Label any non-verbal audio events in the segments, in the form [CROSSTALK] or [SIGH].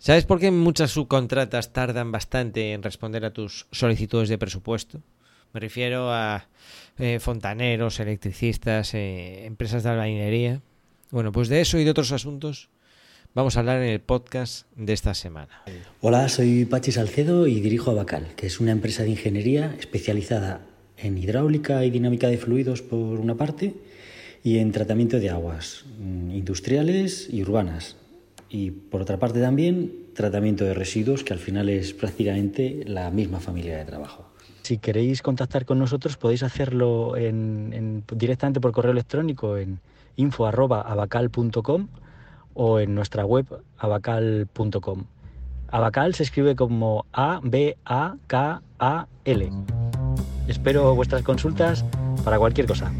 ¿Sabes por qué muchas subcontratas tardan bastante en responder a tus solicitudes de presupuesto? Me refiero a eh, fontaneros, electricistas, eh, empresas de albañilería. Bueno, pues de eso y de otros asuntos vamos a hablar en el podcast de esta semana. Hola, soy Pachi Salcedo y dirijo Abacal, que es una empresa de ingeniería especializada en hidráulica y dinámica de fluidos por una parte y en tratamiento de aguas mm, industriales y urbanas. Y por otra parte también tratamiento de residuos, que al final es prácticamente la misma familia de trabajo. Si queréis contactar con nosotros podéis hacerlo directamente por correo electrónico en info.abacal.com o en nuestra web abacal.com. Abacal se escribe como A-B-A-K-A-L. Espero vuestras consultas para cualquier cosa.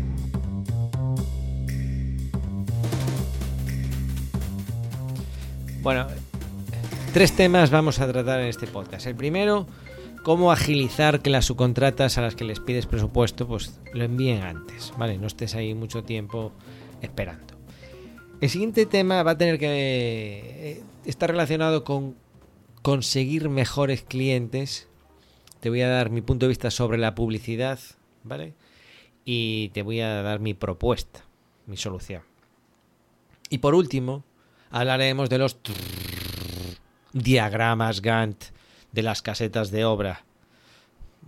Bueno, tres temas vamos a tratar en este podcast. El primero cómo agilizar que las subcontratas a las que les pides presupuesto pues lo envíen antes, ¿vale? No estés ahí mucho tiempo esperando. El siguiente tema va a tener que eh, estar relacionado con conseguir mejores clientes. Te voy a dar mi punto de vista sobre la publicidad, ¿vale? Y te voy a dar mi propuesta, mi solución. Y por último, hablaremos de los diagramas Gantt de las casetas de obra.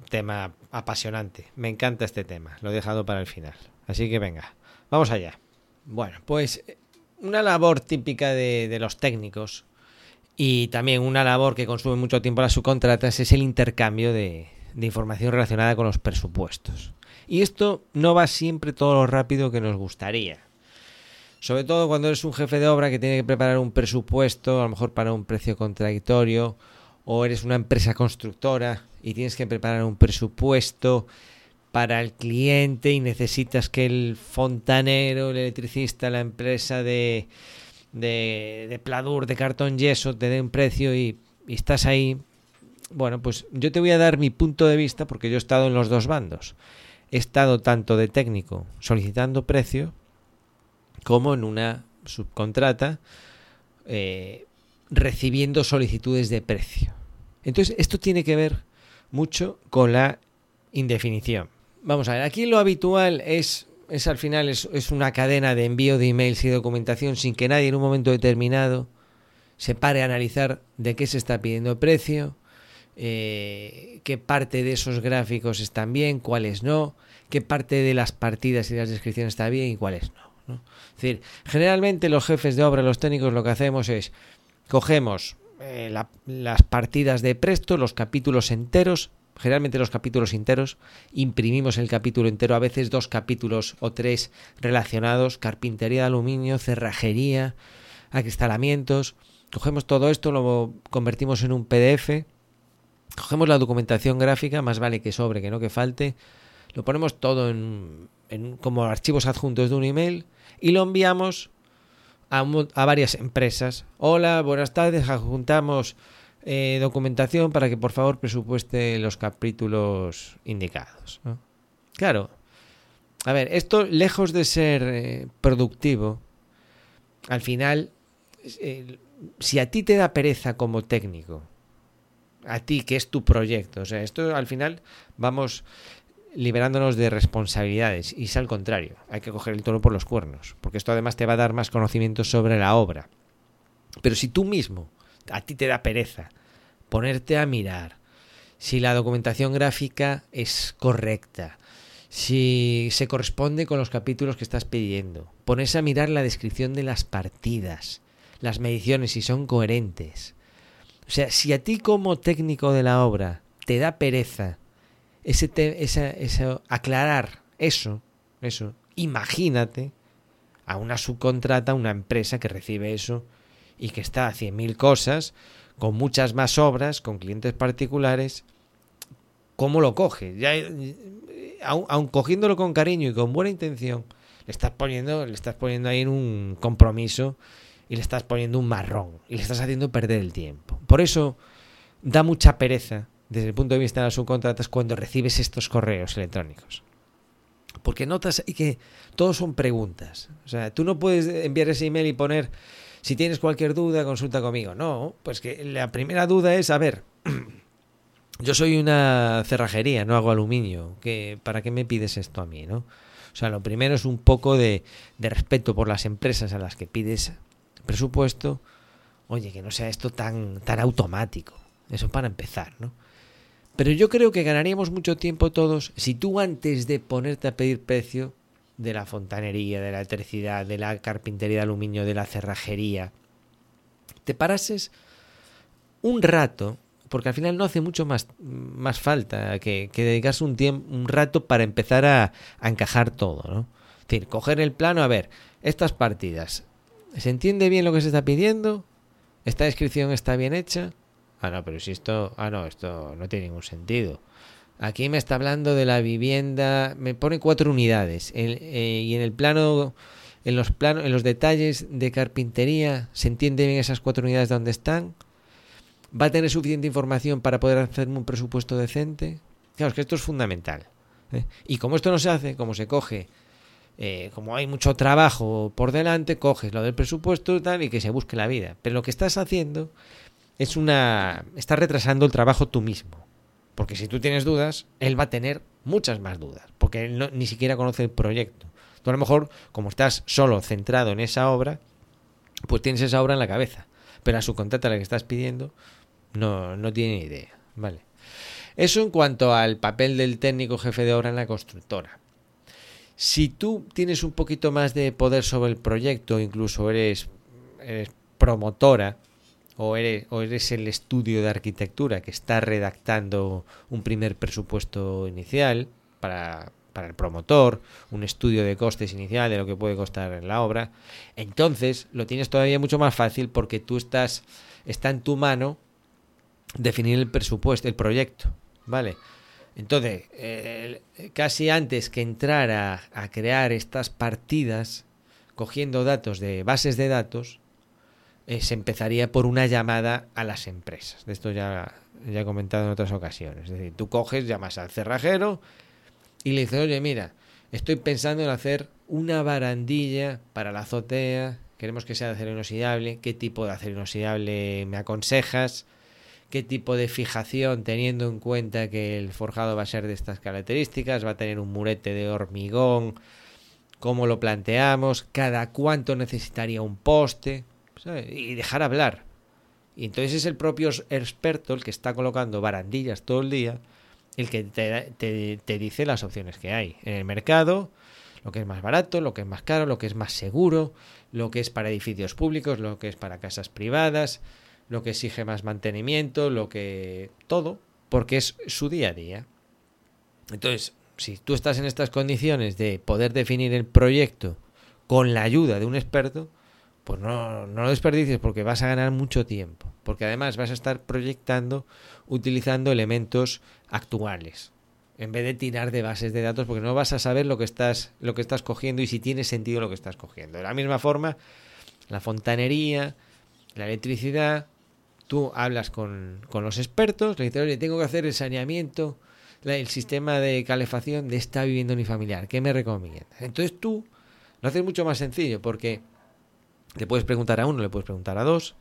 Tema apasionante. Me encanta este tema. Lo he dejado para el final. Así que venga, vamos allá. Bueno, pues una labor típica de, los técnicos y también una labor que consume mucho tiempo las subcontratas es el intercambio de información relacionada con los presupuestos. Y esto no va siempre todo lo rápido que nos gustaría. Sobre todo cuando eres un jefe de obra que tiene que preparar un presupuesto, a lo mejor para un precio contradictorio, o eres una empresa constructora y tienes que preparar un presupuesto para el cliente y necesitas que el fontanero, el electricista, la empresa de, de, pladur, de cartón yeso te dé un precio y, y estás ahí. Bueno, pues yo te voy a dar mi punto de vista porque yo he estado en los dos bandos. He estado tanto de técnico solicitando precio como en una subcontrata eh, recibiendo solicitudes de precio. Entonces, esto tiene que ver mucho con la indefinición. Vamos a ver, aquí lo habitual es, es al final, es, una cadena de envío de emails y documentación sin que nadie en un momento determinado se pare a analizar de qué se está pidiendo precio, eh, qué parte de esos gráficos están bien, cuáles no, qué parte de las partidas y las descripciones está bien y cuáles no. Es decir, generalmente los jefes de obra, los técnicos, lo que hacemos es Cogemos eh, las partidas de Presto, los capítulos enteros, generalmente los capítulos enteros, imprimimos el capítulo entero, a veces dos capítulos o tres relacionados, carpintería de aluminio, cerrajería, acristalamientos. Cogemos todo esto, lo convertimos en un PDF, cogemos la documentación gráfica, más vale que sobre que no que falte, lo ponemos todo en, como archivos adjuntos de un email y lo enviamos a, varias empresas. Hola, buenas tardes, adjuntamos eh, documentación para que por favor presupueste los capítulos indicados. Claro, a ver, esto lejos de ser eh, productivo, al final, eh, si a ti te da pereza como técnico, a ti que es tu proyecto, o sea, esto al final vamos liberándonos de responsabilidades. Y es al contrario, hay que coger el toro por los cuernos, porque esto además te va a dar más conocimiento sobre la obra. Pero si tú mismo, a ti te da pereza ponerte a mirar si la documentación gráfica es correcta, si se corresponde con los capítulos que estás pidiendo, pones a mirar la descripción de las partidas, las mediciones, si son coherentes. O sea, si a ti como técnico de la obra te da pereza ese, esa, aclarar eso, eso, imagínate a una subcontrata, una empresa que recibe eso y que está a 100.000 cosas, con muchas más obras, con clientes particulares, ¿cómo lo coge? Ya, aun, cogiéndolo con cariño y con buena intención, le estás poniendo, le estás poniendo ahí en un compromiso y le estás poniendo un marrón y le estás haciendo perder el tiempo. Por eso da mucha pereza desde el punto de vista de las subcontratas cuando recibes estos correos electrónicos. Porque notas que todos son preguntas. O sea, tú no puedes enviar ese email y poner si tienes cualquier duda, consulta conmigo. No, pues que la primera duda es, a ver, [CLEARS THROAT] yo soy una cerrajería, no hago aluminio. ¿Qué, ¿Para qué me pides esto a mí, no? O sea, lo primero es un poco de, de respeto por las empresas a las que pides presupuesto. Oye, que no sea esto tan, tan automático. Eso para empezar, ¿no? Pero yo creo que ganaríamos mucho tiempo todos si tú antes de ponerte a pedir precio de la fontanería, de la electricidad, de la carpintería de aluminio, de la cerrajería, te parases un rato, porque al final no hace mucho más, más falta que, que dedicarse un, tiempo, un rato para empezar a, a encajar todo, ¿no? Es decir, coger el plano, a ver, estas partidas, ¿se entiende bien lo que se está pidiendo? ¿Esta descripción está bien hecha? Ah, no, pero si esto, ah, no, esto no tiene ningún sentido. Aquí me está hablando de la vivienda, me pone cuatro unidades eh, y en el plano, en los planos, en los detalles de carpintería, se entiende bien esas cuatro unidades dónde están. Va a tener suficiente información para poder hacerme un presupuesto decente. Claro, es que esto es fundamental. ¿eh? Y como esto no se hace, como se coge, eh, como hay mucho trabajo por delante, coges lo del presupuesto y tal y que se busque la vida. Pero lo que estás haciendo es una, estás retrasando el trabajo tú mismo. Porque si tú tienes dudas, él va a tener muchas más dudas, porque él no, ni siquiera conoce el proyecto. Tú a lo mejor, como estás solo centrado en esa obra, pues tienes esa obra en la cabeza. Pero a su contrata la que estás pidiendo, no, no tiene idea. Vale. Eso en cuanto al papel del técnico jefe de obra en la constructora. Si tú tienes un poquito más de poder sobre el proyecto, incluso eres, eres promotora, o eres, o eres el estudio de arquitectura que está redactando un primer presupuesto inicial para, para el promotor, un estudio de costes inicial de lo que puede costar la obra, entonces lo tienes todavía mucho más fácil porque tú estás, está en tu mano definir el presupuesto, el proyecto, ¿vale? Entonces, eh, casi antes que entrar a, a crear estas partidas, cogiendo datos de bases de datos, eh, se empezaría por una llamada a las empresas. De esto ya, ya he comentado en otras ocasiones. Es decir, tú coges, llamas al cerrajero y le dices, oye, mira, estoy pensando en hacer una barandilla para la azotea, queremos que sea de acero inoxidable, ¿qué tipo de acero inoxidable me aconsejas? ¿Qué tipo de fijación, teniendo en cuenta que el forjado va a ser de estas características, va a tener un murete de hormigón, cómo lo planteamos, cada cuánto necesitaría un poste? Y dejar hablar. Y entonces es el propio experto el que está colocando barandillas todo el día, el que te, te, te, dice las opciones que hay en el mercado, lo que es más barato, lo que es más caro, lo que es más seguro, lo que es para edificios públicos, lo que es para casas privadas, lo que exige más mantenimiento, lo que... todo, porque es su día a día. Entonces, si tú estás en estas condiciones de poder definir el proyecto con la ayuda de un experto, pues no, no lo desperdicies porque vas a ganar mucho tiempo. Porque además vas a estar proyectando utilizando elementos actuales. En vez de tirar de bases de datos, porque no vas a saber lo que estás, lo que estás cogiendo y si tiene sentido lo que estás cogiendo. De la misma forma, la fontanería, la electricidad, tú hablas con, con los expertos, le dices, oye, tengo que hacer el saneamiento, el sistema de calefacción de esta vivienda unifamiliar, ¿qué me recomiendas? Entonces tú lo haces mucho más sencillo, porque le puedes preguntar a uno, le puedes preguntar a dos,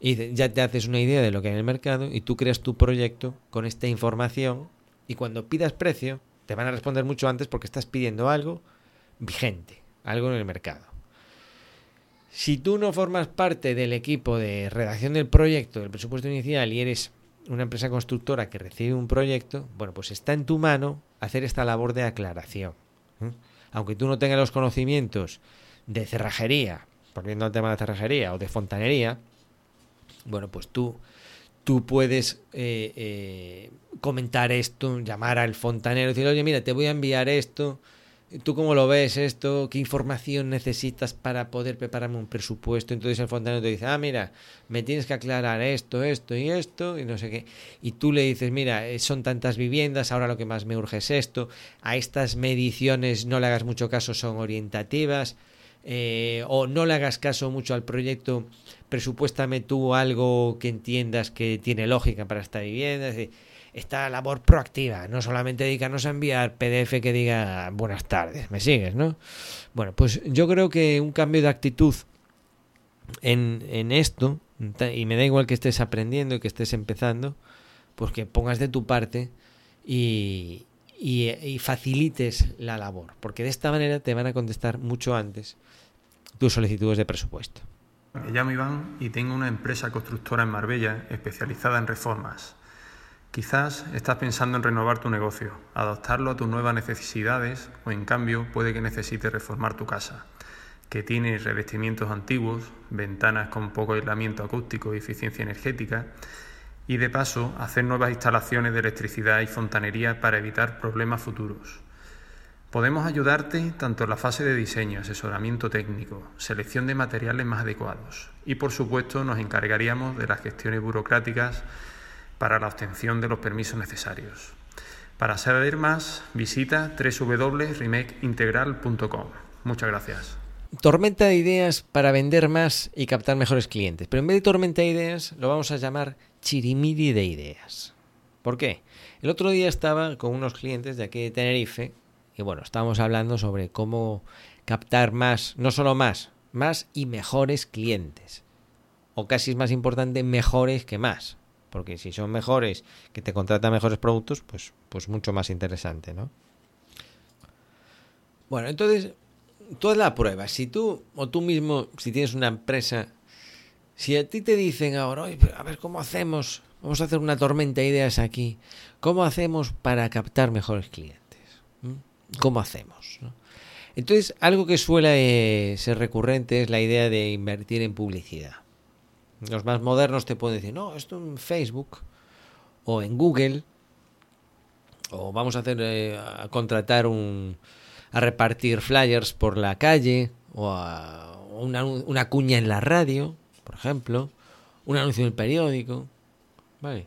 y ya te haces una idea de lo que hay en el mercado y tú creas tu proyecto con esta información y cuando pidas precio te van a responder mucho antes porque estás pidiendo algo vigente, algo en el mercado. Si tú no formas parte del equipo de redacción del proyecto, del presupuesto inicial y eres una empresa constructora que recibe un proyecto, bueno, pues está en tu mano hacer esta labor de aclaración. ¿eh? Aunque tú no tengas los conocimientos de cerrajería, volviendo al tema de cerrajería o de fontanería, bueno, pues tú, tú puedes eh, eh, comentar esto, llamar al fontanero y decir, oye, mira, te voy a enviar esto, ¿tú cómo lo ves esto? ¿Qué información necesitas para poder prepararme un presupuesto? Entonces el fontanero te dice, ah, mira, me tienes que aclarar esto, esto y esto, y no sé qué. Y tú le dices, mira, eh, son tantas viviendas, ahora lo que más me urge es esto, a estas mediciones no le hagas mucho caso, son orientativas eh, o no le hagas caso mucho al proyecto, presupuéstame tú algo que entiendas que tiene lógica para esta vivienda. Es decir, esta labor proactiva, no solamente dedicarnos a enviar PDF que diga buenas tardes, ¿me sigues, no? Bueno, pues yo creo que un cambio de actitud en, en esto, y me da igual que estés aprendiendo y que estés empezando, pues que pongas de tu parte y, y, facilites la labor, porque de esta manera te van a contestar mucho antes tus solicitudes de presupuesto. Me llamo Iván y tengo una empresa constructora en Marbella especializada en reformas. Quizás estás pensando en renovar tu negocio, adaptarlo a tus nuevas necesidades o en cambio puede que necesites reformar tu casa, que tiene revestimientos antiguos, ventanas con poco aislamiento acústico y eficiencia energética y de paso hacer nuevas instalaciones de electricidad y fontanería para evitar problemas futuros. Podemos ayudarte tanto en la fase de diseño, asesoramiento técnico, selección de materiales más adecuados y por supuesto nos encargaríamos de las gestiones burocráticas para la obtención de los permisos necesarios. Para saber más, visita www.remakeintegral.com. Muchas gracias. Tormenta de ideas para vender más y captar mejores clientes. Pero en vez de tormenta de ideas, lo vamos a llamar chirimiri de ideas. ¿Por qué? El otro día estaba con unos clientes de aquí de Tenerife y bueno, estábamos hablando sobre cómo captar más, no solo más, más y mejores clientes. O casi es más importante mejores que más. Porque si son mejores, que te contratan mejores productos, pues, pues mucho más interesante, ¿no? Bueno, entonces, haz la prueba. Si tú o tú mismo, si tienes una empresa si a ti te dicen ahora, a ver cómo hacemos, vamos a hacer una tormenta de ideas aquí, ¿cómo hacemos para captar mejores clientes? ¿Mm? ¿Cómo hacemos? Entonces, algo que suele eh, ser recurrente es la idea de invertir en publicidad. Los más modernos te pueden decir, no, esto en Facebook o en Google, o vamos a hacer eh, a contratar un a repartir flyers por la calle o a una, una cuña en la radio por ejemplo, un anuncio en el periódico. Vale.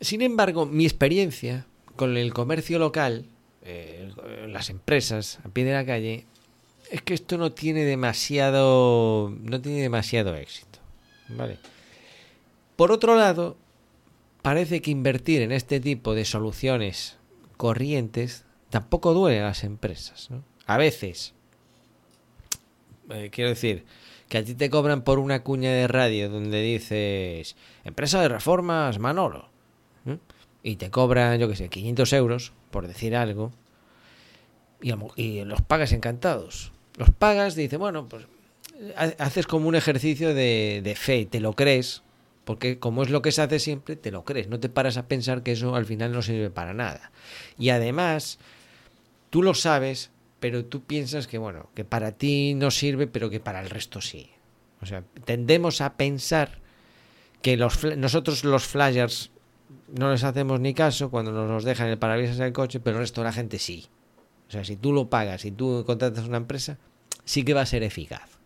Sin embargo, mi experiencia con el comercio local, eh, las empresas a pie de la calle, es que esto no tiene demasiado, no tiene demasiado éxito. Vale. Por otro lado, parece que invertir en este tipo de soluciones corrientes tampoco duele a las empresas. A veces, eh, quiero decir, que a ti te cobran por una cuña de radio donde dices empresa de reformas Manolo y te cobran, yo que sé, 500 euros por decir algo y, los pagas encantados. Los pagas, dice, bueno, pues haces como un ejercicio de, de fe, te lo crees, porque como es lo que se hace siempre, te lo crees, no te paras a pensar que eso al final no sirve para nada. Y además, tú lo sabes, pero tú piensas que, bueno, que para ti no sirve, pero que para el resto sí. O sea, tendemos a pensar que los, nosotros los flyers no les hacemos ni caso cuando nos los dejan en el parabrisas del coche, pero el resto de la gente sí. O sea, si tú lo pagas, si tú contratas una empresa, sí que va a ser eficaz.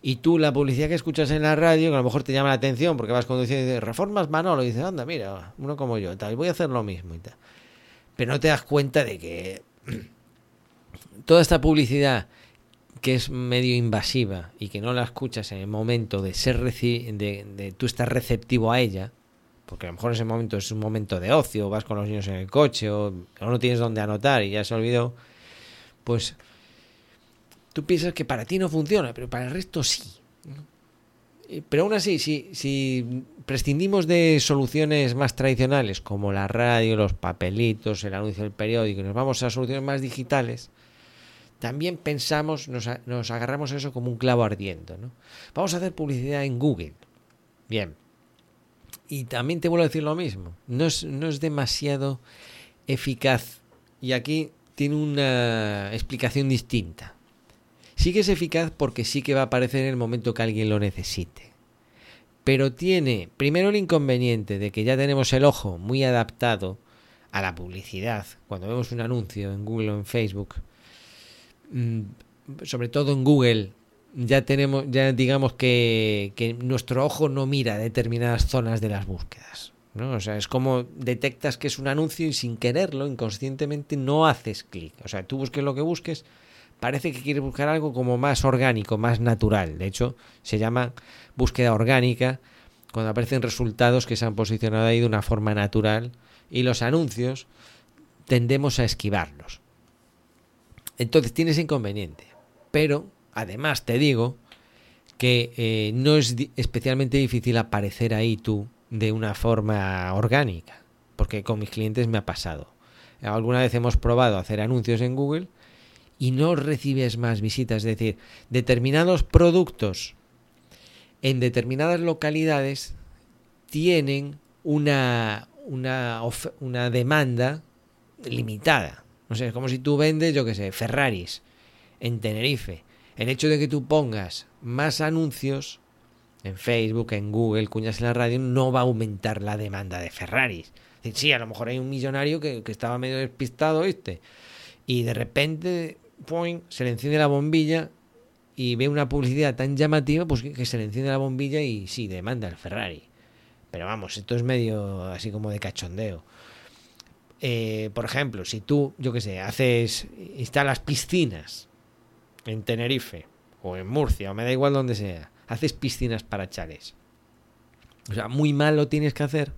Y tú la publicidad que escuchas en la radio, que a lo mejor te llama la atención porque vas conduciendo y dices, reformas Manolo, y dices, anda, mira, uno como yo, tal, voy a hacer lo mismo y tal. Pero no te das cuenta de que toda esta publicidad que es medio invasiva y que no la escuchas en el momento de ser de, de tú estar receptivo a ella, porque a lo mejor ese momento es un momento de ocio, vas con los niños en el coche o, no tienes dónde anotar y ya se olvidó, pues tú piensas que para ti no funciona, pero para el resto sí. Pero aún así, si, si prescindimos de soluciones más tradicionales como la radio, los papelitos, el anuncio del periódico, y nos vamos a soluciones más digitales, también pensamos, nos, agarramos a eso como un clavo ardiendo. ¿no? Vamos a hacer publicidad en Google. Bien. Y también te vuelvo a decir lo mismo. No es demasiado eficaz. Y aquí tiene una explicación distinta. Sí que es eficaz porque sí que va a aparecer en el momento que alguien lo necesite. Pero tiene primero el inconveniente de que ya tenemos el ojo muy adaptado a la publicidad. Cuando vemos un anuncio en Google o en Facebook, Mm, sobre todo en Google, ya tenemos, ya digamos que, que, nuestro ojo no mira determinadas zonas de las búsquedas. ¿no? O sea, es como detectas que es un anuncio y sin quererlo, inconscientemente, no haces clic. O sea, tú busques lo que busques, parece que quieres buscar algo como más orgánico, más natural. De hecho, se llama búsqueda orgánica cuando aparecen resultados que se han posicionado ahí de una forma natural y los anuncios tendemos a esquivarlos. Entonces tienes inconveniente. Pero, además, te digo que eh, no es especialmente difícil aparecer ahí tú de una forma orgánica, porque con mis clientes me ha pasado. Alguna vez hemos probado hacer anuncios en Google y no recibes más visitas, es decir, determinados productos en determinadas localidades tienen una, una, una demanda limitada. No sé, es como si tú vendes, yo qué sé, Ferraris en Tenerife. El hecho de que tú pongas más anuncios en Facebook, en Google, cuñas en la radio, no va a aumentar la demanda de Ferraris. Sí, a lo mejor hay un millonario que, estaba medio despistado, este Y de repente, point, se le enciende la bombilla y ve una publicidad tan llamativa, pues que, se le enciende la bombilla y sí, demanda el Ferrari. Pero vamos, esto es medio así como de cachondeo. Eh, por ejemplo, si tú, yo qué sé, haces, instalas piscinas en Tenerife o en Murcia, o me da igual donde sea, haces piscinas para chales. O sea, muy mal lo tienes que hacer.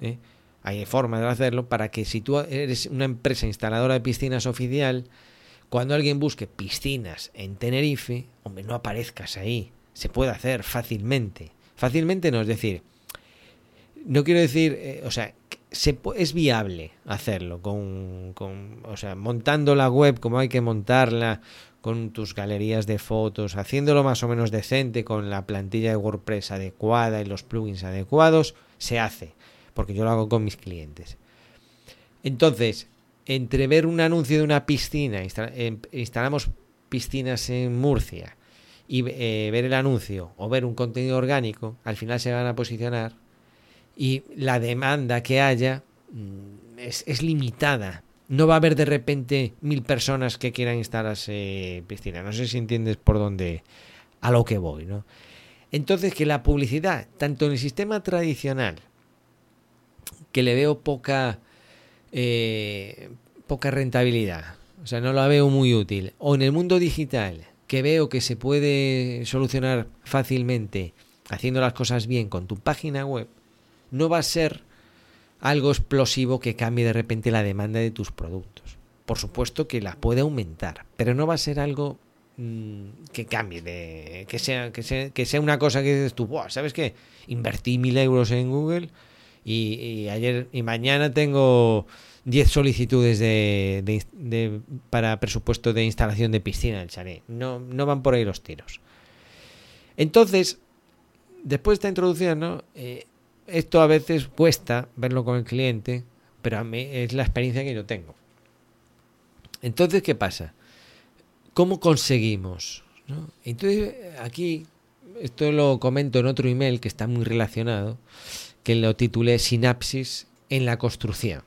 ¿eh? Hay forma de hacerlo para que si tú eres una empresa instaladora de piscinas oficial, cuando alguien busque piscinas en Tenerife, hombre, no aparezcas ahí. Se puede hacer fácilmente. Fácilmente no, es decir, no quiero decir, eh, o sea, se, es viable hacerlo con, con, o sea, montando la web como hay que montarla, con tus galerías de fotos, haciéndolo más o menos decente, con la plantilla de WordPress adecuada y los plugins adecuados, se hace, porque yo lo hago con mis clientes. Entonces, entre ver un anuncio de una piscina, em, instalamos piscinas en Murcia, y eh, ver el anuncio o ver un contenido orgánico, al final se van a posicionar y la demanda que haya mm, es, limitada. No va a haber de repente mil personas que quieran instalarse piscina. No sé si entiendes por dónde a lo que voy, ¿no? Entonces que la publicidad, tanto en el sistema tradicional, que le veo poca eh, poca rentabilidad, o sea, no la veo muy útil, o en el mundo digital, que veo que se puede solucionar fácilmente haciendo las cosas bien con tu página web, no va a ser algo explosivo que cambie de repente la demanda de tus productos. Por supuesto que la puede aumentar, pero no va a ser algo mm, que cambie, de, que, sea, que, sea, que sea una cosa que dices tú, ¿sabes qué? Invertí mil euros en Google y, ayer y mañana tengo 10 solicitudes de, para presupuesto de instalación de piscina en el chalet. No, no van por ahí los tiros. Entonces, después de esta introducción, ¿no? Eh, esto a veces cuesta verlo con el cliente, pero a mí es la experiencia que yo tengo. Entonces, ¿qué pasa? ¿Cómo conseguimos? Entonces, aquí, esto lo comento en otro email que está muy relacionado, que lo titulé Sinapsis en la construcción.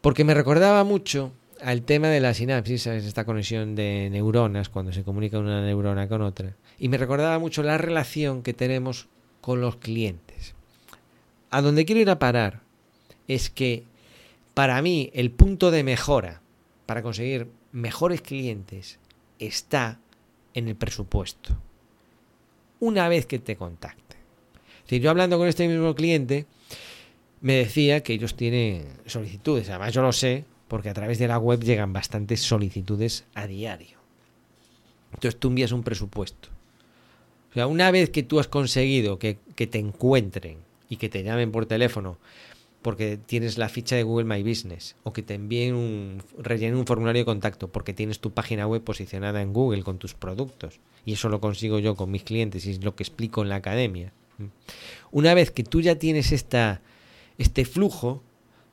Porque me recordaba mucho al tema de la sinapsis, esta conexión de neuronas cuando se comunica una neurona con otra. Y me recordaba mucho la relación que tenemos con los clientes. A donde quiero ir a parar es que para mí el punto de mejora para conseguir mejores clientes está en el presupuesto. Una vez que te contacte. Si yo hablando con este mismo cliente, me decía que ellos tienen solicitudes. Además, yo lo sé porque a través de la web llegan bastantes solicitudes a diario. Entonces tú envías un presupuesto. O sea, una vez que tú has conseguido que, te encuentren y que te llamen por teléfono porque tienes la ficha de Google My Business o que te envíen un rellenen un formulario de contacto porque tienes tu página web posicionada en Google con tus productos y eso lo consigo yo con mis clientes y es lo que explico en la academia. Una vez que tú ya tienes esta este flujo,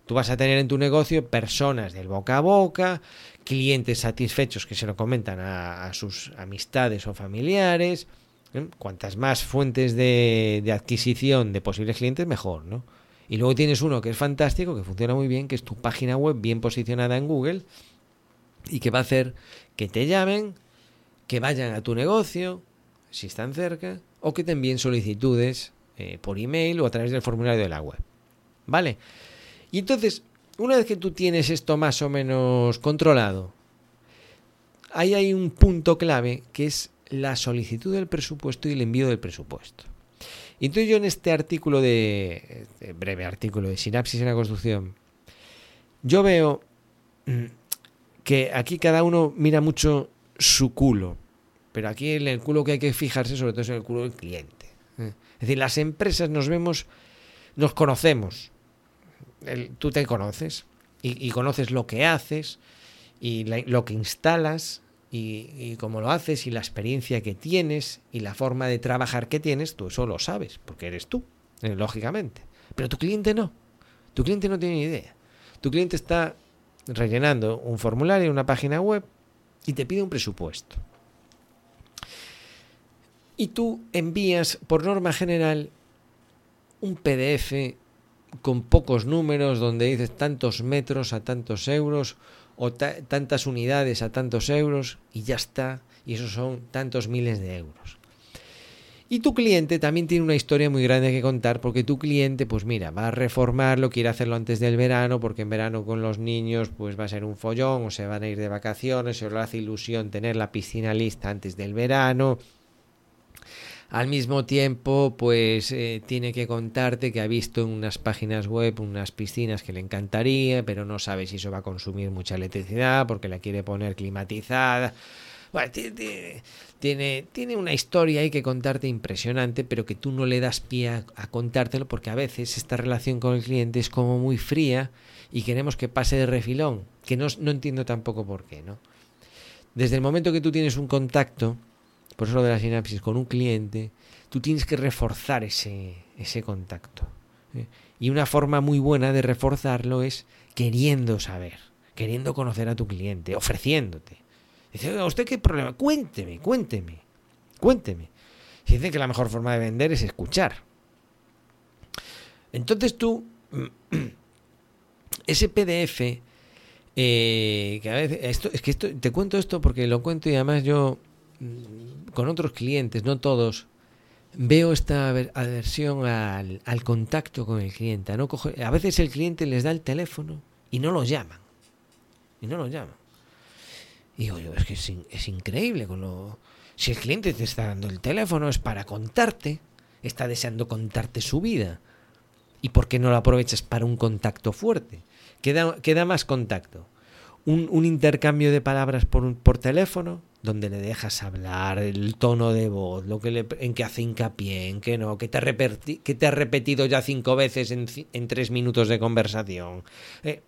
tú vas a tener en tu negocio personas del boca a boca, clientes satisfechos que se lo comentan a sus amistades o familiares, ¿eh? Cuantas más fuentes de, adquisición de posibles clientes, mejor, ¿no? Y luego tienes uno que es fantástico, que funciona muy bien, que es tu página web bien posicionada en Google y que va a hacer que te llamen, que vayan a tu negocio, si están cerca, o que te envíen solicitudes eh, por email o a través del formulario de la web. ¿Vale? Y entonces, una vez que tú tienes esto más o menos controlado, ahí hay un punto clave que es la solicitud del presupuesto y el envío del presupuesto. Entonces yo en este artículo de, este breve artículo de sinapsis en la construcción, yo veo mm, que aquí cada uno mira mucho su culo. Pero aquí en el culo que hay que fijarse sobre todo es en el culo del cliente. ¿eh? Es decir, las empresas nos vemos, nos conocemos. tú te conoces y, conoces lo que haces y lo que instalas y, y cómo lo haces y la experiencia que tienes y la forma de trabajar que tienes, tú eso lo sabes, porque eres tú, eh, lógicamente. Pero tu cliente no. Tu cliente no tiene ni idea. Tu cliente está rellenando un formulario, una página web y te pide un presupuesto. Y tú envías, por norma general, un PDF con pocos números donde dices tantos metros a tantos euros o tantas unidades a tantos euros y ya está. Y esos son tantos miles de euros. Y tu cliente también tiene una historia muy grande que contar porque tu cliente, pues mira, va a reformarlo, quiere hacerlo antes del verano porque en verano con los niños pues va a ser un follón o se van a ir de vacaciones o le hace ilusión tener la piscina lista antes del verano. Al mismo tiempo, pues eh, tiene que contarte que ha visto en unas páginas web unas piscinas que le encantaría, pero no sabe si eso va a consumir mucha electricidad porque la quiere poner climatizada. Bueno, tiene, tiene, una historia ahí que contarte impresionante, pero que tú no le das pie a, contártelo porque a veces esta relación con el cliente es como muy fría y queremos que pase de refilón, que no, no entiendo tampoco por qué, ¿no? Desde el momento que tú tienes un contacto, por eso lo de la sinapsis, con un cliente, tú tienes que reforzar ese, ese contacto. ¿eh? Y una forma muy buena de reforzarlo es queriendo saber, queriendo conocer a tu cliente, ofreciéndote. Dice, ¿usted qué problema? Cuénteme, cuénteme, cuénteme. Si dice que la mejor forma de vender es escuchar. Entonces tú, [CLEARS THROAT] ese PDF, eh, que a veces, esto, es que esto, te cuento esto porque lo cuento y además yo, con otros clientes, no todos, veo esta aversión al, contacto con el cliente. a veces el cliente les da el teléfono y no los llaman. Y no los llaman. Y digo yo, es que es, increíble con lo... Si el cliente te está dando el teléfono es para contarte, está deseando contarte su vida. ¿Y por qué no lo aprovechas para un contacto fuerte? Queda, queda más contacto. Un, intercambio de palabras por, por teléfono, donde le dejas hablar, el tono de voz, lo que le, en que hace hincapié, en que no, que te, ha que te ha repetido ya cinco veces en, tres minutos de conversación. Eh,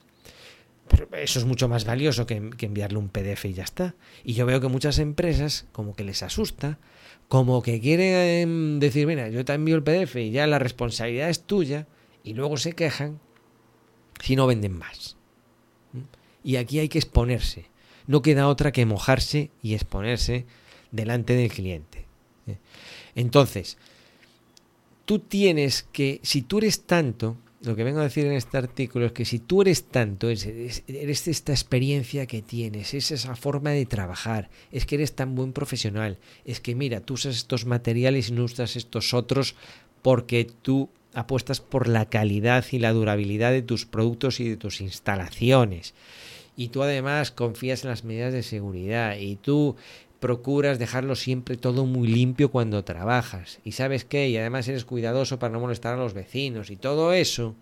eso es mucho más valioso que, enviarle un PDF y ya está. Y yo veo que muchas empresas como que les asusta, como que quieren decir, mira, yo te envío el PDF y ya la responsabilidad es tuya, y luego se quejan si no venden más. Y aquí hay que exponerse. No queda otra que mojarse y exponerse delante del cliente. ¿eh? Entonces, tú tienes que, si tú eres tanto, lo que vengo a decir en este artículo es que si tú eres tanto, eres, esta experiencia que tienes, es esa forma de trabajar, es que eres tan buen profesional, es que mira, tú usas estos materiales y no usas estos otros porque tú apuestas por la calidad y la durabilidad de tus productos y de tus instalaciones. Y tú además confías en las medidas de seguridad y tú procuras dejarlo siempre todo muy limpio cuando trabajas. Y sabes qué, y además eres cuidadoso para no molestar a los vecinos y todo eso.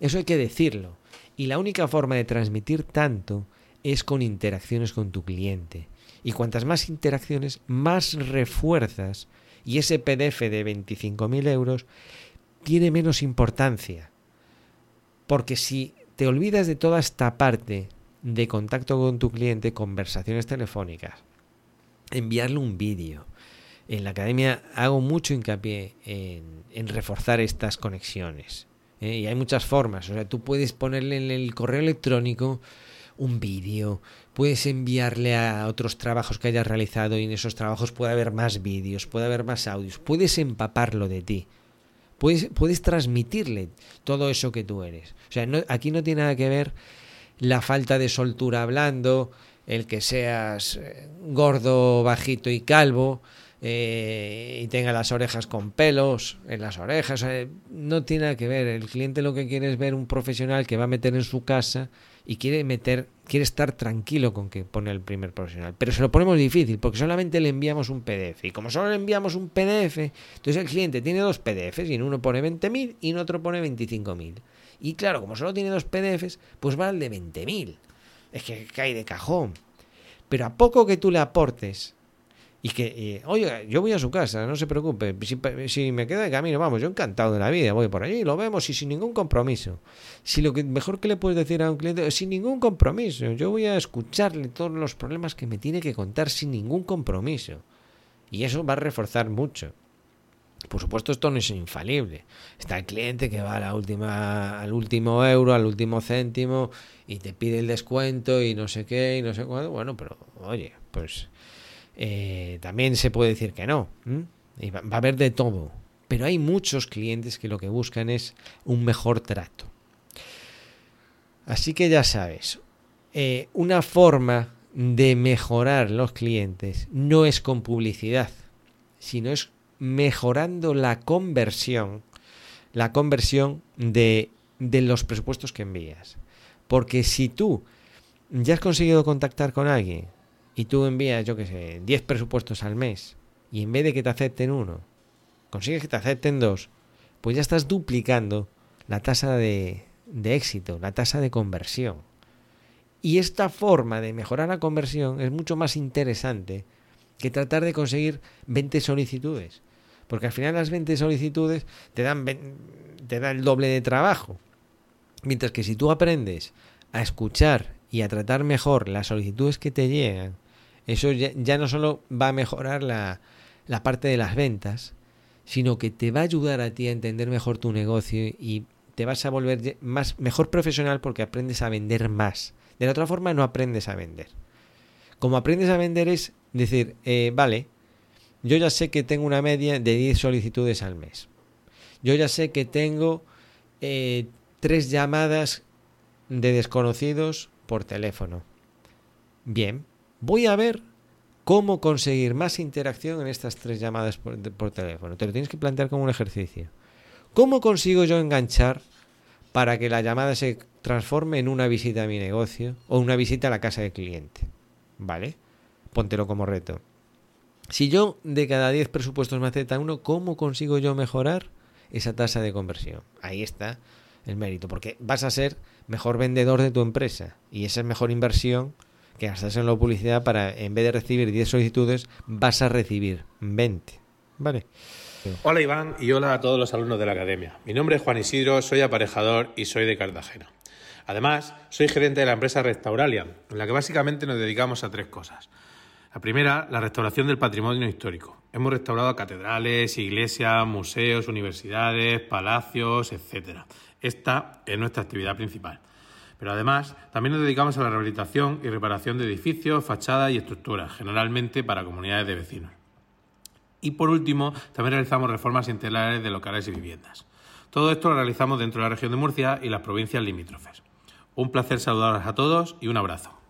Eso hay que decirlo. Y la única forma de transmitir tanto es con interacciones con tu cliente. Y cuantas más interacciones, más refuerzas. Y ese PDF de 25.000 euros tiene menos importancia. Porque si te olvidas de toda esta parte de contacto con tu cliente, conversaciones telefónicas, enviarle un vídeo. En la academia hago mucho hincapié en, reforzar estas conexiones. ¿eh? Y hay muchas formas. O sea, tú puedes ponerle en el correo electrónico un vídeo, puedes enviarle a otros trabajos que hayas realizado y en esos trabajos puede haber más vídeos, puede haber más audios, puedes empaparlo de ti. Puedes, puedes transmitirle todo eso que tú eres. O sea, aquí no tiene nada que ver la falta de soltura hablando, el que seas eh, gordo, bajito y calvo eh, y tenga las orejas con pelos en las orejas, no tiene nada que ver. El cliente lo que quiere es ver un profesional que va a meter en su casa y quiere meter, quiere estar tranquilo con que pone el primer profesional. Pero se lo ponemos difícil porque solamente le enviamos un PDF. Y como solo le enviamos un PDF, entonces el cliente tiene dos PDFs y en uno pone 20.000 y en otro pone 25.000. Y claro, como solo tiene dos PDFs, pues va al de 20.000 es que cae de cajón. Pero a poco que tú le aportes Y que, oye, yo voy a su casa, no se preocupe. Si, si, me queda de camino, vamos, yo encantado de la vida, voy por allí, lo vemos y sin ningún compromiso. Si lo que mejor que le puedes decir a un cliente sin ningún compromiso, yo voy a escucharle todos los problemas que me tiene que contar sin ningún compromiso. Y eso va a reforzar mucho. Por supuesto, esto no es infalible. Está el cliente que va a la última, al último euro, al último céntimo y te pide el descuento y no sé qué y no sé cuándo. Bueno, pero oye, pues eh, también se puede decir que no. Y va, a haber de todo. Pero hay muchos clientes que lo que buscan es un mejor trato. Así que ya sabes, eh, una forma de mejorar los clientes no es con publicidad, sino es mejorando la conversión, la conversión de, de los presupuestos que envías. Porque si tú ya has conseguido contactar con alguien y tú envías, yo qué sé, 10 presupuestos al mes y en vez de que te acepten uno, consigues que te acepten dos, pues ya estás duplicando la tasa de, de éxito, la tasa de conversión. Y esta forma de mejorar la conversión es mucho más interesante que tratar de conseguir 20 solicitudes. Porque al final las 20 solicitudes te dan, te dan el doble de trabajo. Mientras que si tú aprendes a escuchar y a tratar mejor las solicitudes que te llegan, eso ya, no solo va a mejorar la, la, parte de las ventas, sino que te va a ayudar a ti a entender mejor tu negocio y te vas a volver más, mejor profesional porque aprendes a vender más. De la otra forma no aprendes a vender. Como aprendes a vender es decir, eh, vale, yo ya sé que tengo una media de 10 solicitudes al mes. Yo ya sé que tengo eh, tres llamadas de desconocidos por teléfono. Bien, voy a ver cómo conseguir más interacción en estas tres llamadas por, teléfono. Te lo tienes que plantear como un ejercicio. ¿Cómo consigo yo enganchar para que la llamada se transforme en una visita a mi negocio o una visita a la casa del cliente? ¿Vale? Póntelo como reto. Si yo de cada 10 presupuestos me acepta uno, ¿cómo consigo yo mejorar esa tasa de conversión? Ahí está el mérito, porque vas a ser mejor vendedor de tu empresa y esa es mejor inversión que gastas en la publicidad para, en vez de recibir 10 solicitudes, vas a recibir 20. ¿Vale? Hola Iván y hola a todos los alumnos de la academia. Mi nombre es Juan Isidro, soy aparejador y soy de Cartagena. Además, soy gerente de la empresa Restauralia, en la que básicamente nos dedicamos a tres cosas. La primera, la restauración del patrimonio histórico. Hemos restaurado catedrales, iglesias, museos, universidades, palacios, etc. Esta es nuestra actividad principal. Pero además, también nos dedicamos a la rehabilitación y reparación de edificios, fachadas y estructuras, generalmente para comunidades de vecinos. Y por último, también realizamos reformas integrales de locales y viviendas. Todo esto lo realizamos dentro de la región de Murcia y las provincias limítrofes. Un placer saludarles a todos y un abrazo.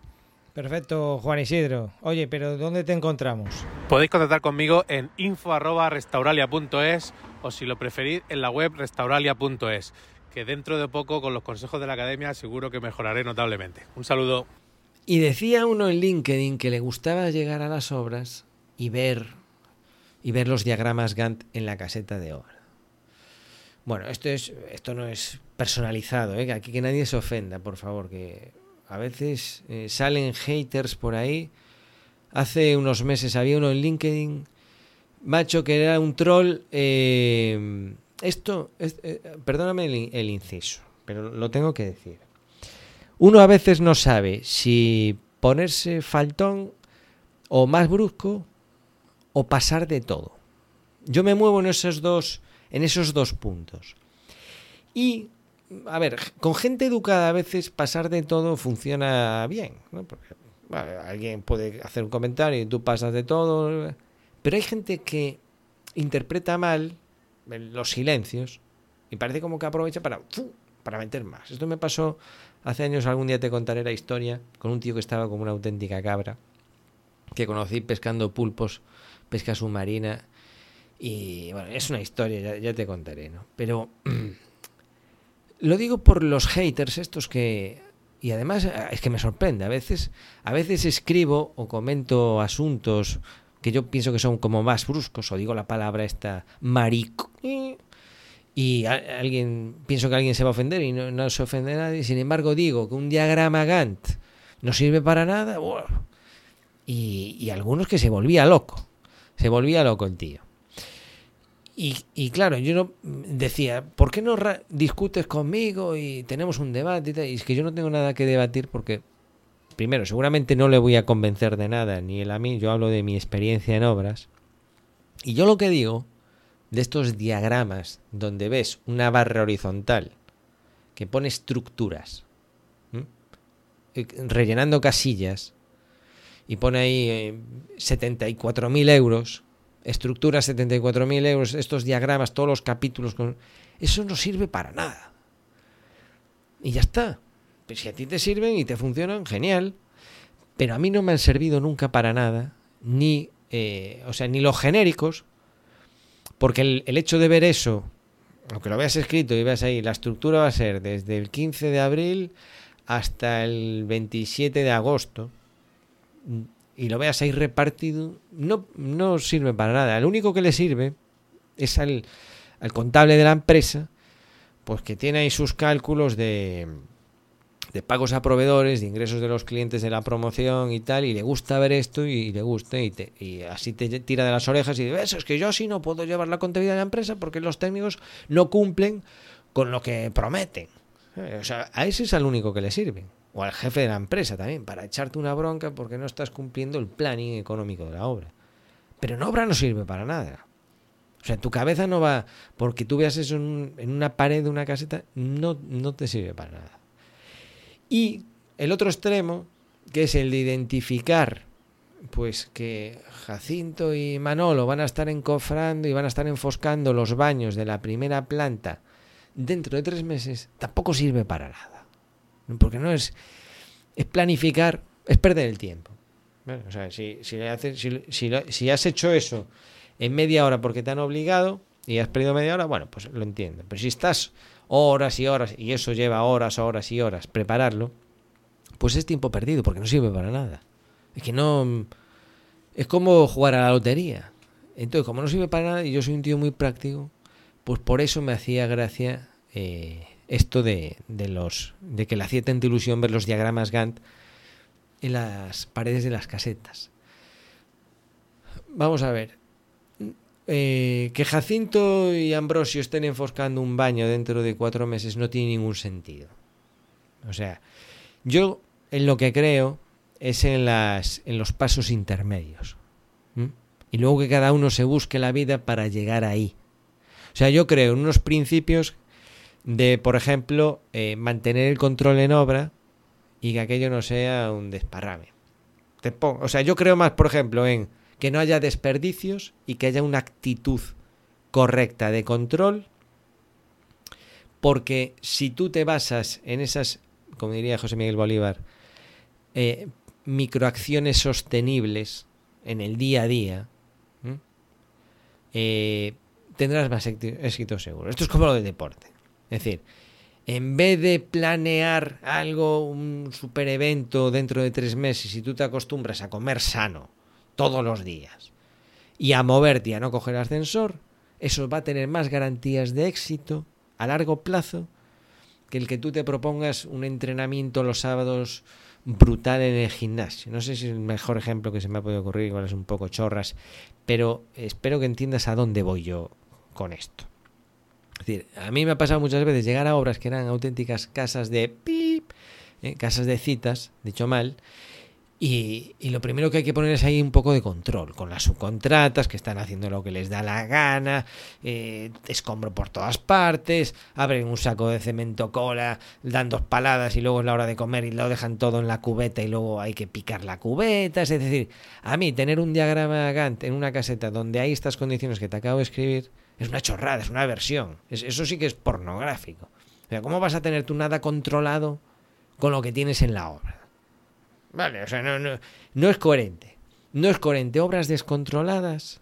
Perfecto, Juan Isidro. Oye, pero ¿dónde te encontramos? Podéis contactar conmigo en info.restauralia.es o si lo preferís en la web restauralia.es que dentro de poco con los consejos de la academia seguro que mejoraré notablemente. Un saludo. Y decía uno en LinkedIn que le gustaba llegar a las obras y ver y ver los diagramas Gantt en la caseta de obra. Bueno, esto es esto no es personalizado, ¿eh? aquí que nadie se ofenda, por favor, que a veces eh, salen haters por ahí. Hace unos meses había uno en LinkedIn, macho, que era un troll. Eh, esto, eh, perdóname el, inciso, pero lo tengo que decir. Uno a veces no sabe si ponerse faltón o más brusco o pasar de todo. Yo me muevo en esos dos, en esos dos puntos. Y, a ver, con gente educada a veces pasar de todo funciona bien, Porque alguien puede hacer un comentario y tú pasas de todo, pero hay gente que interpreta mal los silencios y parece como que aprovecha para, para meter más. Esto me pasó hace años, algún día te contaré la historia, con un tío que estaba como una auténtica cabra, que conocí pescando pulpos, pesca submarina, y bueno, es una historia, ya te contaré, ¿no? Pero [CLEARS THROAT] lo digo por los haters estos que... Y además es que me sorprende, a veces, a veces escribo o comento asuntos que yo pienso que son como más bruscos, o digo la palabra esta marico, y alguien, pienso que alguien se va a ofender y no, se ofende a nadie, sin embargo digo que un diagrama Gantt no sirve para nada, y, algunos que se volvía loco. Se volvía loco el tío. Y, y claro, yo no decía, ¿por qué no discutes conmigo y tenemos un debate? Y, es que yo no tengo nada que debatir porque, primero, seguramente no le voy a convencer de nada, ni él a mí, yo hablo de mi experiencia en obras. Y yo lo que digo de estos diagramas donde ves una barra horizontal que pone estructuras. Eh, rellenando casillas, y pone ahí eh, 74.000 euros, estructura 74.000 euros, estos diagramas, todos los capítulos, con... eso no sirve para nada. Y ya está. Pues si a ti te sirven y te funcionan, genial. Pero a mí no me han servido nunca para nada, ni, eh, o sea, ni los genéricos, porque el, el hecho de ver eso, aunque lo veas escrito y veas ahí, la estructura va a ser desde el 15 de abril hasta el 27 de agosto, y lo veas ahí repartido, no, no sirve para nada. Lo único que le sirve es al, al contable de la empresa, pues que tiene ahí sus cálculos de, de pagos a proveedores, de ingresos de los clientes de la promoción y tal, y le gusta ver esto y, le gusta y, te- y así te tira de las orejas y dice, es que yo así no puedo llevar la contabilidad de la empresa porque los técnicos no cumplen con lo que prometen. Eh, O sea, a ese es al único que le sirven. O al jefe de la empresa también, para echarte una bronca porque no estás cumpliendo el planning económico de la obra. Pero en obra no sirve para nada. O sea, tu cabeza no va, porque tú veas eso en una pared de una caseta, no, no te sirve para nada. Y el otro extremo, que es el de identificar, pues que Jacinto y Manolo van a estar encofrando y van a estar enfoscando los baños de la primera planta dentro de tres meses, tampoco sirve para nada. Porque no es, es planificar, es perder el tiempo. O sea, si, si, le haces- si, si si has hecho eso en media hora porque te han obligado y has perdido media hora, bueno, pues lo entiendo. Pero si estás horas y horas y eso lleva horas, horas y horas prepararlo, pues es tiempo perdido porque no sirve para nada. Es que no... Es como jugar a la lotería. Entonces, como no sirve para nada y yo soy un tío muy práctico, pues por eso me hacía gracia eh, esto de, de los de que le hacía tanta ilusión ver los diagramas Gantt en las paredes de las casetas. Vamos a ver. Eh, que Jacinto y Ambrosio estén enfoscando un baño dentro de cuatro meses no tiene ningún sentido. O sea, yo en lo que creo es en, las, en los pasos intermedios. Y luego que cada uno se busque la vida para llegar ahí. O sea, yo creo en unos principios de, por ejemplo, eh, mantener el control en obra y que aquello no sea un desparrame. Te pon- o sea, yo creo más, por ejemplo, en que no haya desperdicios y que haya una actitud correcta de control, porque si tú te basas en esas, como diría José Miguel Bolívar, eh, microacciones sostenibles en el día a día, eh, tendrás más éxito seguro. Esto es como lo del deporte. Es decir, en vez de planear algo, un super evento dentro de tres meses, si tú te acostumbras a comer sano todos los días y a moverte y a no coger ascensor, eso va a tener más garantías de éxito a largo plazo que el que tú te propongas un entrenamiento los sábados brutal en el gimnasio. No sé si es el mejor ejemplo que se me ha podido ocurrir, igual es un poco chorras, pero espero que entiendas a dónde voy yo con esto. Es decir, a mí me ha pasado muchas veces llegar a obras que eran auténticas casas de pip, eh, casas de citas, dicho mal, y, lo primero que hay que poner es ahí un poco de control con las subcontratas que están haciendo lo que les da la gana, eh, escombro por todas partes, abren un saco de cemento cola, dan dos paladas y luego es la hora de comer y lo dejan todo en la cubeta y luego hay que picar la cubeta. Es decir, a mí tener un diagrama Gantt en una caseta donde hay estas condiciones que te acabo de escribir es una chorrada, es una versión. eso sí que es pornográfico. O sea, ¿cómo vas a tener tú nada controlado con lo que tienes en la obra? Vale, o sea, no, no, no es coherente. No es coherente. Obras descontroladas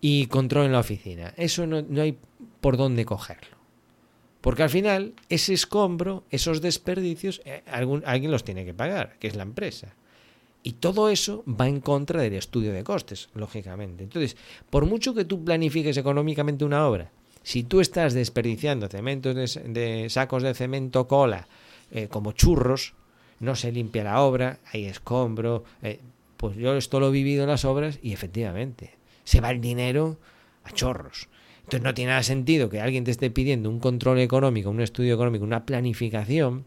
y control en la oficina. Eso no, no hay por dónde cogerlo. Porque al final, ese escombro, esos desperdicios, eh, algún, alguien los tiene que pagar, que es la empresa. Y todo eso va en contra del estudio de costes, lógicamente. Entonces, por mucho que tú planifiques económicamente una obra, si tú estás desperdiciando cementos de, sacos de cemento cola eh, como churros, no se limpia la obra, hay escombro. Eh, pues yo esto lo he vivido en las obras y efectivamente, se va el dinero a chorros. Entonces no tiene nada sentido que alguien te esté pidiendo un control económico, un estudio económico, una planificación.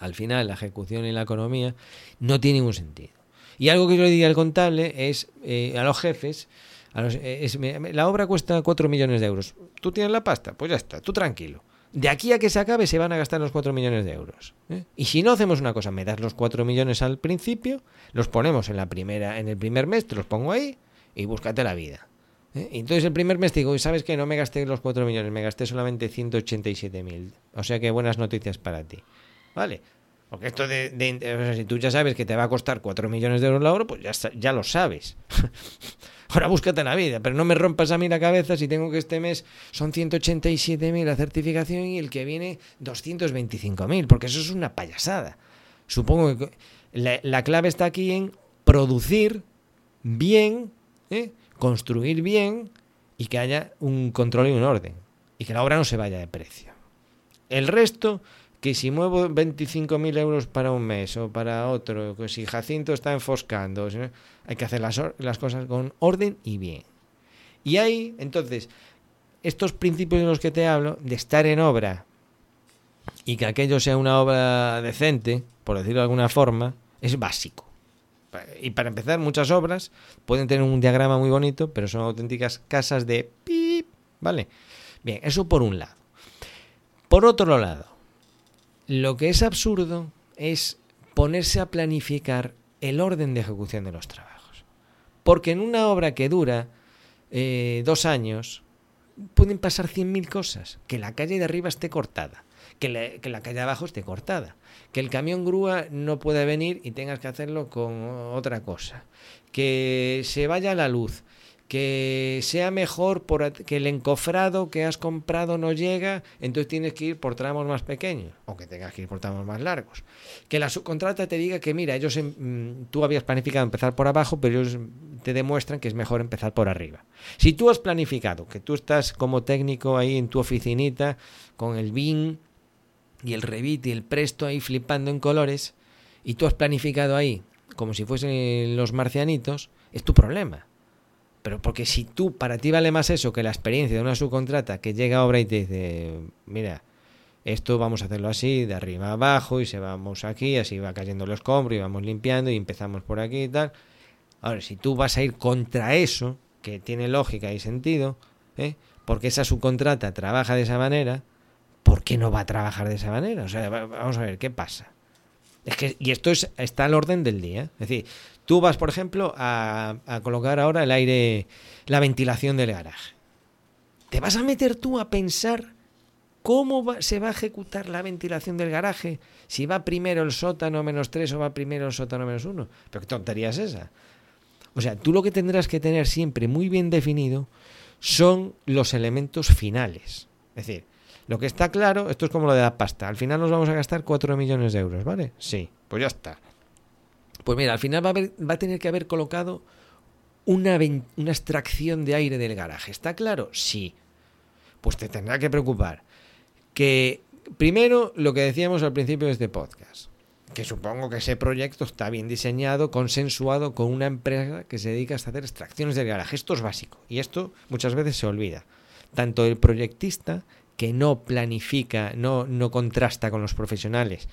Al final, la ejecución y la economía no tiene ningún sentido. Y algo que yo le diría al contable es eh, a los jefes, a los- eh, es, "Mira, la obra cuesta 4 millones de euros. ¿Tú tienes la pasta? Pues ya está, tú tranquilo. De aquí a que se acabe se van a gastar los 4 millones de euros. ¿eh? Y si no hacemos una cosa, me das los 4 millones al principio, los ponemos en la primera, en el primer mes, te los pongo ahí y búscate la vida. ¿eh? Entonces el primer mes digo, ¿sabes qué? No me gasté los 4 millones, me gasté solamente 187.000. O sea que buenas noticias para ti. ¿Vale? Porque esto de, si tú ya sabes que te va a costar 4 millones de euros la obra, pues ya, ya lo sabes. [LAUGHS] Ahora búscate la vida, pero no me rompas a mí la cabeza si tengo que este mes son 187.000 la certificación y el que viene 225.000, porque eso es una payasada. Supongo que la, la clave está aquí en producir bien, ¿eh? construir bien y que haya un control y un orden. Y que la obra no se vaya de precio. El resto, que si muevo 25.000 euros para un mes o para otro, que si Jacinto está enfoscando, hay que hacer las, las cosas con orden y bien. Y ahí, entonces, estos principios de los que te hablo, de estar en obra y que aquello sea una obra decente, por decirlo de alguna forma, es básico. Y para empezar, muchas obras pueden tener un diagrama muy bonito, pero son auténticas casas de pip, ¿vale? Bien, eso por un lado. Por otro lado, lo que es absurdo es ponerse a planificar el orden de ejecución de los trabajos. Porque en una obra que dura eh, dos años, pueden pasar 100.000 cosas. Que la calle de arriba esté cortada, que la, que la calle de abajo esté cortada, que el camión grúa no pueda venir y tengas que hacerlo con otra cosa, que se vaya la luz, que sea mejor por que el encofrado que has comprado no llega, entonces tienes que ir por tramos más pequeños o que tengas que ir por tramos más largos. Que la subcontrata te diga que mira, ellos mm, tú habías planificado empezar por abajo, pero ellos te demuestran que es mejor empezar por arriba. Si tú has planificado que tú estás como técnico ahí en tu oficinita con el BIM y el Revit y el Presto ahí flipando en colores y tú has planificado ahí como si fuesen los marcianitos, es tu problema. Pero porque si tú, para ti vale más eso que la experiencia de una subcontrata que llega a obra y te dice, mira, esto vamos a hacerlo así, de arriba a abajo, y se vamos aquí, así va cayendo el escombro, y vamos limpiando, y empezamos por aquí y tal. Ahora, si tú vas a ir contra eso, que tiene lógica y sentido, ¿eh? porque esa subcontrata trabaja de esa manera, ¿por qué no va a trabajar de esa manera? O sea, va- vamos a ver, ¿qué pasa? Es que, y esto es, está al orden del día. Es decir, tú vas, por ejemplo, a, colocar ahora el aire, la ventilación del garaje. ¿Te vas a meter tú a pensar cómo se va a ejecutar la ventilación del garaje? Si va primero el sótano menos 3 o va primero el sótano menos 1. Pero qué tontería es esa. O sea, tú lo que tendrás que tener siempre muy bien definido son los elementos finales. Es decir, lo que está claro, esto es como lo de la pasta. Al final nos vamos a gastar 4 millones de euros, ¿vale? Sí, pues ya está. Pues mira, al final va a, haber- va a tener que haber colocado una, extracción de aire del garaje. ¿Está claro? Sí. Pues te tendrá que preocupar. Que primero lo que decíamos al principio de este podcast, que supongo que ese proyecto está bien diseñado, consensuado con una empresa que se dedica a hacer extracciones del garaje. Esto es básico y esto muchas veces se olvida. Tanto el proyectista que no planifica, no contrasta con los profesionales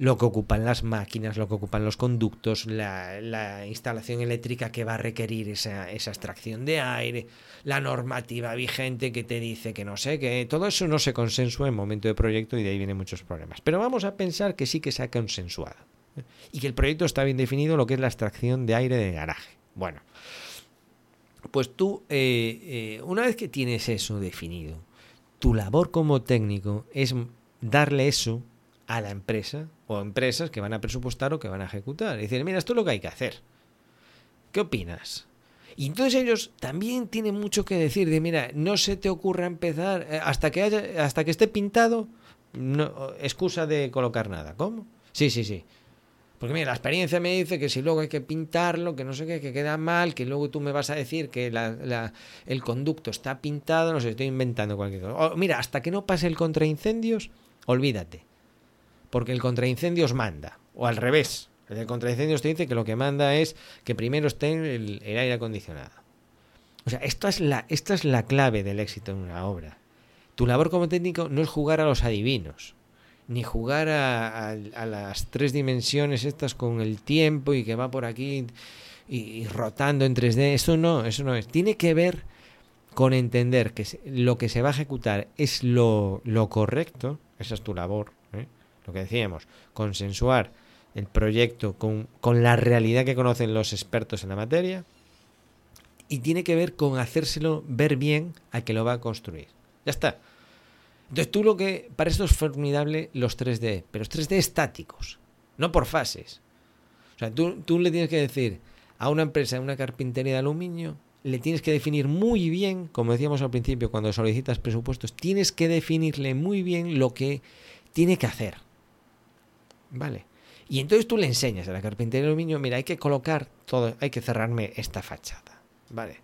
lo que ocupan las máquinas, lo que ocupan los conductos, la, la instalación eléctrica que va a requerir esa, esa extracción de aire, la normativa vigente que te dice que no sé, que todo eso no se consensúa en momento de proyecto y de ahí vienen muchos problemas. Pero vamos a pensar que sí que se ha consensuado ¿eh? y que el proyecto está bien definido lo que es la extracción de aire de garaje. Bueno, pues tú, eh, eh, una vez que tienes eso definido, tu labor como técnico es darle eso a la empresa o empresas que van a presupuestar o que van a ejecutar. Y decir, mira, esto es lo que hay que hacer. ¿Qué opinas? Y entonces ellos también tienen mucho que decir de, mira, no se te ocurra empezar eh, hasta que haya, hasta que esté pintado, no, excusa de colocar nada. ¿Cómo? Sí, sí, sí. Porque mira, la experiencia me dice que si luego hay que pintarlo, que no sé qué, que queda mal, que luego tú me vas a decir que la- la- el conducto está pintado, no sé, estoy inventando cualquier cosa. O, mira, hasta que no pase el contraincendios, olvídate. Porque el contraincendios manda. O al revés. El de contraincendios te dice que lo que manda es que primero esté el, aire acondicionado. O sea, esta es, la, esta es la clave del éxito en una obra. Tu labor como técnico no es jugar a los adivinos, ni jugar a, las tres dimensiones estas con el tiempo y que va por aquí y, rotando en 3D. Eso no, eso no es. Tiene que ver con entender que lo que se va a ejecutar es lo, lo correcto, esa es tu labor. Lo que decíamos, consensuar el proyecto con, con la realidad que conocen los expertos en la materia y tiene que ver con hacérselo ver bien al que lo va a construir. Ya está. Entonces tú lo que... Para esto es formidable los 3D, pero los 3D estáticos, no por fases. O sea, tú, tú le tienes que decir a una empresa, una carpintería de aluminio, le tienes que definir muy bien, como decíamos al principio, cuando solicitas presupuestos, tienes que definirle muy bien lo que tiene que hacer. ¿Vale? Y entonces tú le enseñas a la carpintería de aluminio, mira, hay que colocar todo, hay que cerrarme esta fachada. ¿Vale?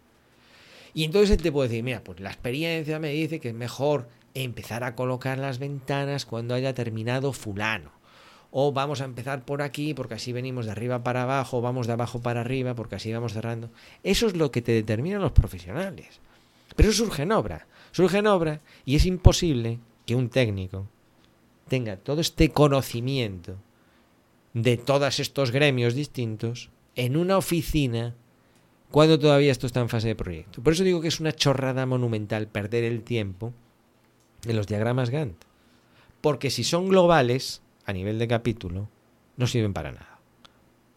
Y entonces él te puede decir, mira, pues la experiencia me dice que es mejor empezar a colocar las ventanas cuando haya terminado fulano. O vamos a empezar por aquí porque así venimos de arriba para abajo, vamos de abajo para arriba porque así vamos cerrando. Eso es lo que te determinan los profesionales. Pero eso surge en obra. Surge en obra y es imposible que un técnico tenga todo este conocimiento de todos estos gremios distintos en una oficina cuando todavía esto está en fase de proyecto. Por eso digo que es una chorrada monumental perder el tiempo en los diagramas Gantt. Porque si son globales, a nivel de capítulo, no sirven para nada.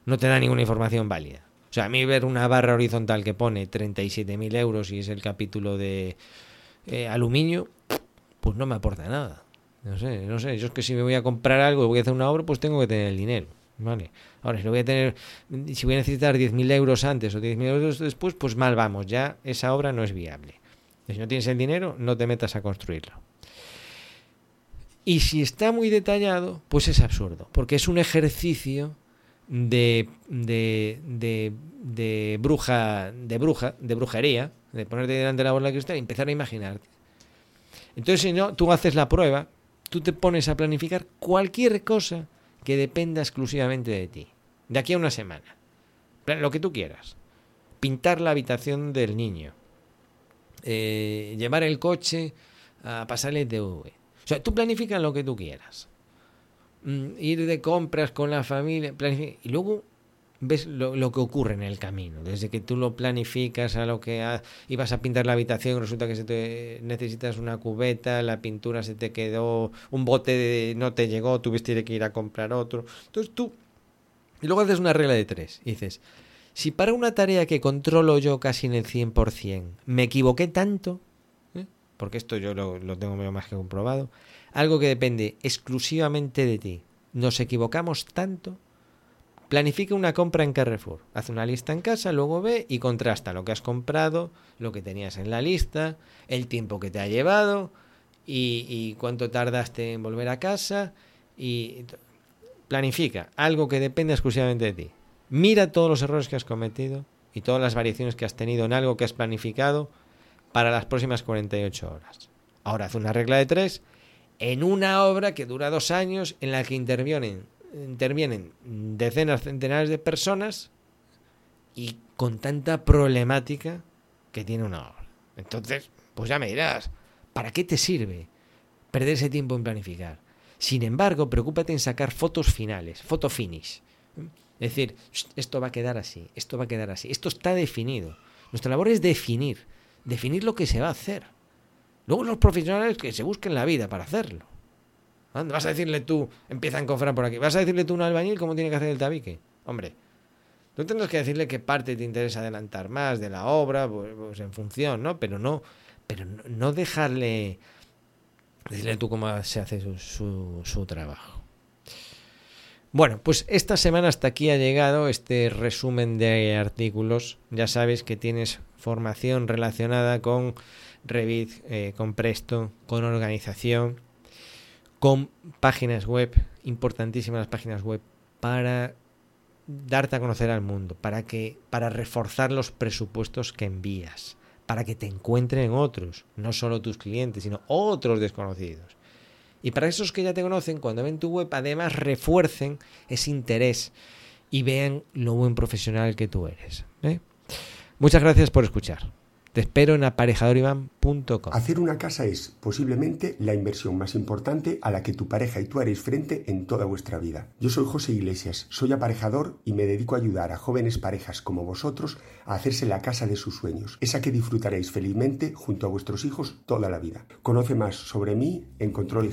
No te da ninguna información válida. O sea, a mí ver una barra horizontal que pone 37.000 euros y es el capítulo de eh, aluminio, pues no me aporta nada. No sé, no sé. Yo es que si me voy a comprar algo y voy a hacer una obra, pues tengo que tener el dinero. Vale. Ahora, si lo voy a tener, si voy a necesitar 10.000 euros antes o 10.000 euros después, pues mal vamos, ya esa obra no es viable. Si no tienes el dinero, no te metas a construirlo. Y si está muy detallado, pues es absurdo, porque es un ejercicio de, de, de, de bruja, de bruja, de brujería, de ponerte delante de la bola de cristal y empezar a imaginarte. Entonces, si no, tú haces la prueba, tú te pones a planificar cualquier cosa que dependa exclusivamente de ti. De aquí a una semana. Lo que tú quieras. Pintar la habitación del niño. Eh, llevar el coche a pasarle el DV. O sea, tú planificas lo que tú quieras. Mm, ir de compras con la familia. Y luego ves lo, que ocurre en el camino. Desde que tú lo planificas a lo que ibas a pintar la habitación, resulta que se te, necesitas una cubeta, la pintura se te quedó, un bote de, no te llegó, tuviste que ir a comprar otro. Entonces tú, y luego haces una regla de tres. Y dices, si para una tarea que controlo yo casi en el 100%, me equivoqué tanto, ¿eh? porque esto yo lo, lo tengo más que comprobado, algo que depende exclusivamente de ti, nos equivocamos tanto, Planifica una compra en Carrefour. Haz una lista en casa, luego ve y contrasta lo que has comprado, lo que tenías en la lista, el tiempo que te ha llevado y, cuánto tardaste en volver a casa. Y planifica algo que depende exclusivamente de ti. Mira todos los errores que has cometido y todas las variaciones que has tenido en algo que has planificado para las próximas 48 horas. Ahora haz una regla de tres en una obra que dura dos años en la que intervienen intervienen decenas, centenares de personas y con tanta problemática que tiene una obra. Entonces, pues ya me dirás, ¿para qué te sirve perder ese tiempo en planificar? Sin embargo, preocúpate en sacar fotos finales, foto finish. Es decir, esto va a quedar así, esto va a quedar así, esto está definido. Nuestra labor es definir, definir lo que se va a hacer. Luego los profesionales que se busquen la vida para hacerlo. ¿Vas a decirle tú, empiezan a cofrar por aquí? ¿Vas a decirle tú a un albañil cómo tiene que hacer el tabique? Hombre, tú tendrás que decirle qué parte te interesa adelantar más de la obra, pues, pues en función, ¿no? Pero no, pero no dejarle, decirle tú cómo se hace su, trabajo. Bueno, pues esta semana hasta aquí ha llegado este resumen de artículos. Ya sabes que tienes formación relacionada con Revit, eh, con Presto, con organización con páginas web, importantísimas las páginas web, para darte a conocer al mundo, para que para reforzar los presupuestos que envías, para que te encuentren otros, no solo tus clientes, sino otros desconocidos. Y para esos que ya te conocen, cuando ven tu web, además refuercen ese interés y vean lo buen profesional que tú eres. ¿eh? Muchas gracias por escuchar. Te espero en aparejadoriván.com. Hacer una casa es posiblemente la inversión más importante a la que tu pareja y tú haréis frente en toda vuestra vida. Yo soy José Iglesias, soy aparejador y me dedico a ayudar a jóvenes parejas como vosotros a hacerse la casa de sus sueños, esa que disfrutaréis felizmente junto a vuestros hijos toda la vida. Conoce más sobre mí en control